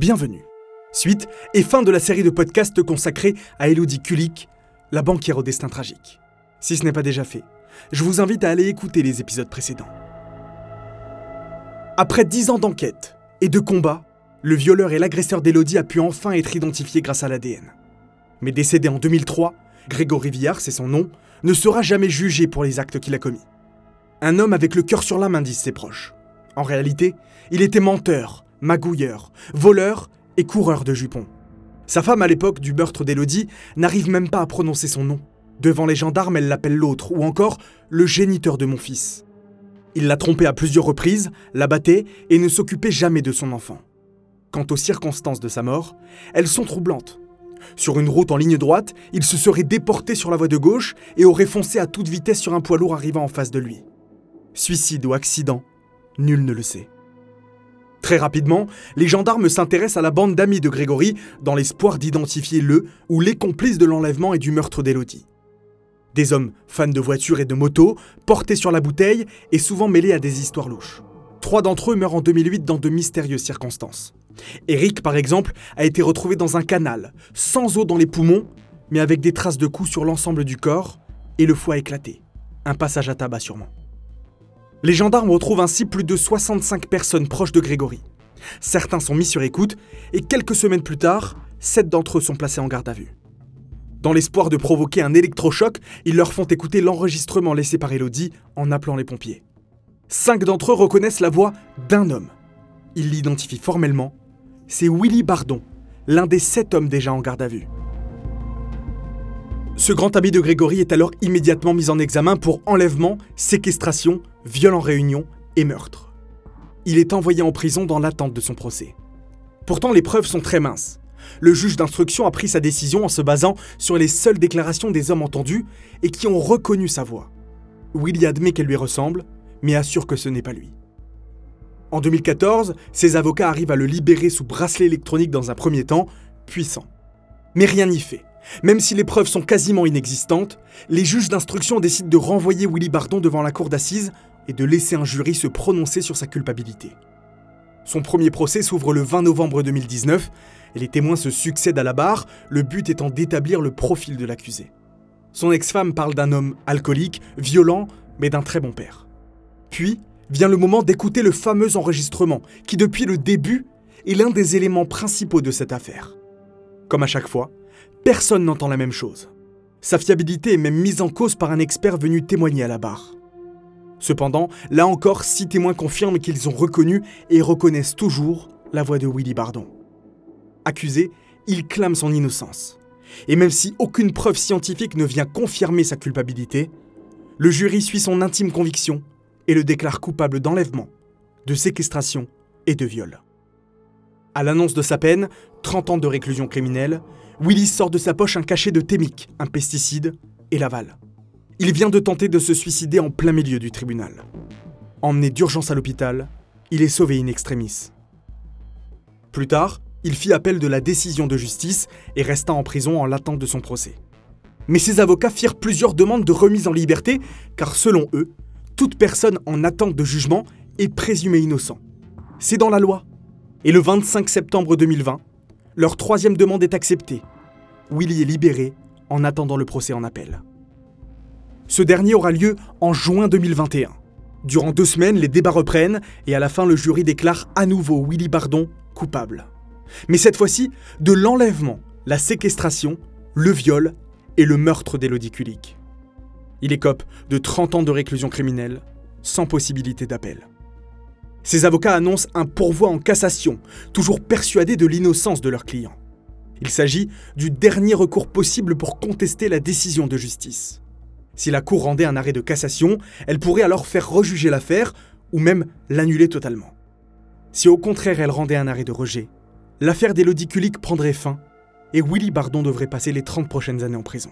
Bienvenue. Suite et fin de la série de podcasts consacrée à Elodie Kulik, la banquière au destin tragique. Si ce n'est pas déjà fait, je vous invite à aller écouter les épisodes précédents. Après dix ans d'enquête et de combat, le violeur et l'agresseur d'Elodie a pu enfin être identifié grâce à l'ADN. Mais décédé en 2003, Grégory Villard, c'est son nom, ne sera jamais jugé pour les actes qu'il a commis. Un homme avec le cœur sur la main, disent ses proches. En réalité, il était menteur, magouilleur, voleur et coureur de jupons. Sa femme, à l'époque du meurtre d'Élodie, n'arrive même pas à prononcer son nom. Devant les gendarmes, elle l'appelle l'autre, ou encore le géniteur de mon fils. Il l'a trompée à plusieurs reprises, la battait et ne s'occupait jamais de son enfant. Quant aux circonstances de sa mort, elles sont troublantes. Sur une route en ligne droite, il se serait déporté sur la voie de gauche et aurait foncé à toute vitesse sur un poids lourd arrivant en face de lui. Suicide ou accident, nul ne le sait. Très rapidement, les gendarmes s'intéressent à la bande d'amis de Grégory dans l'espoir d'identifier le ou les complices de l'enlèvement et du meurtre d'Elodie. Des hommes fans de voitures et de motos, portés sur la bouteille et souvent mêlés à des histoires louches. Trois d'entre eux meurent en 2008 dans de mystérieuses circonstances. Eric, par exemple, a été retrouvé dans un canal, sans eau dans les poumons, mais avec des traces de coups sur l'ensemble du corps et le foie éclaté. Un passage à tabac sûrement. Les gendarmes retrouvent ainsi plus de 65 personnes proches de Grégory. Certains sont mis sur écoute et quelques semaines plus tard, sept d'entre eux sont placés en garde à vue. Dans l'espoir de provoquer un électrochoc, ils leur font écouter l'enregistrement laissé par Elodie en appelant les pompiers. Cinq d'entre eux reconnaissent la voix d'un homme. Ils l'identifient formellement. C'est Willy Bardon, l'un des sept hommes déjà en garde à vue. Ce grand ami de Grégory est alors immédiatement mis en examen pour enlèvement, séquestration, viol en réunion et meurtre. Il est envoyé en prison dans l'attente de son procès. Pourtant, les preuves sont très minces. Le juge d'instruction a pris sa décision en se basant sur les seules déclarations des hommes entendus et qui ont reconnu sa voix. Willy admet qu'elle lui ressemble, mais assure que ce n'est pas lui. En 2014, ses avocats arrivent à le libérer sous bracelet électronique dans un premier temps, puissant. Mais rien n'y fait. Même si les preuves sont quasiment inexistantes, les juges d'instruction décident de renvoyer Willy Bardon devant la cour d'assises et de laisser un jury se prononcer sur sa culpabilité. Son premier procès s'ouvre le 20 novembre 2019 et les témoins se succèdent à la barre, le but étant d'établir le profil de l'accusé. Son ex-femme parle d'un homme alcoolique, violent, mais d'un très bon père. Puis vient le moment d'écouter le fameux enregistrement, qui depuis le début est l'un des éléments principaux de cette affaire. Comme à chaque fois, personne n'entend la même chose. Sa fiabilité est même mise en cause par un expert venu témoigner à la barre. Cependant, là encore, six témoins confirment qu'ils ont reconnu et reconnaissent toujours la voix de Willy Bardon. Accusé, il clame son innocence. Et même si aucune preuve scientifique ne vient confirmer sa culpabilité, le jury suit son intime conviction et le déclare coupable d'enlèvement, de séquestration et de viol. À l'annonce de sa peine, 30 ans de réclusion criminelle, Willy sort de sa poche un cachet de thémique, un pesticide, et l'avale. Il vient de tenter de se suicider en plein milieu du tribunal. Emmené d'urgence à l'hôpital, il est sauvé in extremis. Plus tard, il fit appel de la décision de justice et resta en prison en l'attente de son procès. Mais ses avocats firent plusieurs demandes de remise en liberté, car selon eux, toute personne en attente de jugement est présumée innocent. C'est dans la loi. Et le 25 septembre 2020, leur troisième demande est acceptée. Willy est libéré en attendant le procès en appel. Ce dernier aura lieu en juin 2021. Durant deux semaines, les débats reprennent et à la fin, le jury déclare à nouveau Willy Bardon coupable. Mais cette fois-ci, de l'enlèvement, la séquestration, le viol et le meurtre d'Élodie Kulik. Il écope de 30 ans de réclusion criminelle, sans possibilité d'appel. Ses avocats annoncent un pourvoi en cassation, toujours persuadés de l'innocence de leur client. Il s'agit du dernier recours possible pour contester la décision de justice. Si la Cour rendait un arrêt de cassation, elle pourrait alors faire rejuger l'affaire ou même l'annuler totalement. Si au contraire elle rendait un arrêt de rejet, l'affaire d'Élodie Kulik prendrait fin et Willy Bardon devrait passer les 30 prochaines années en prison.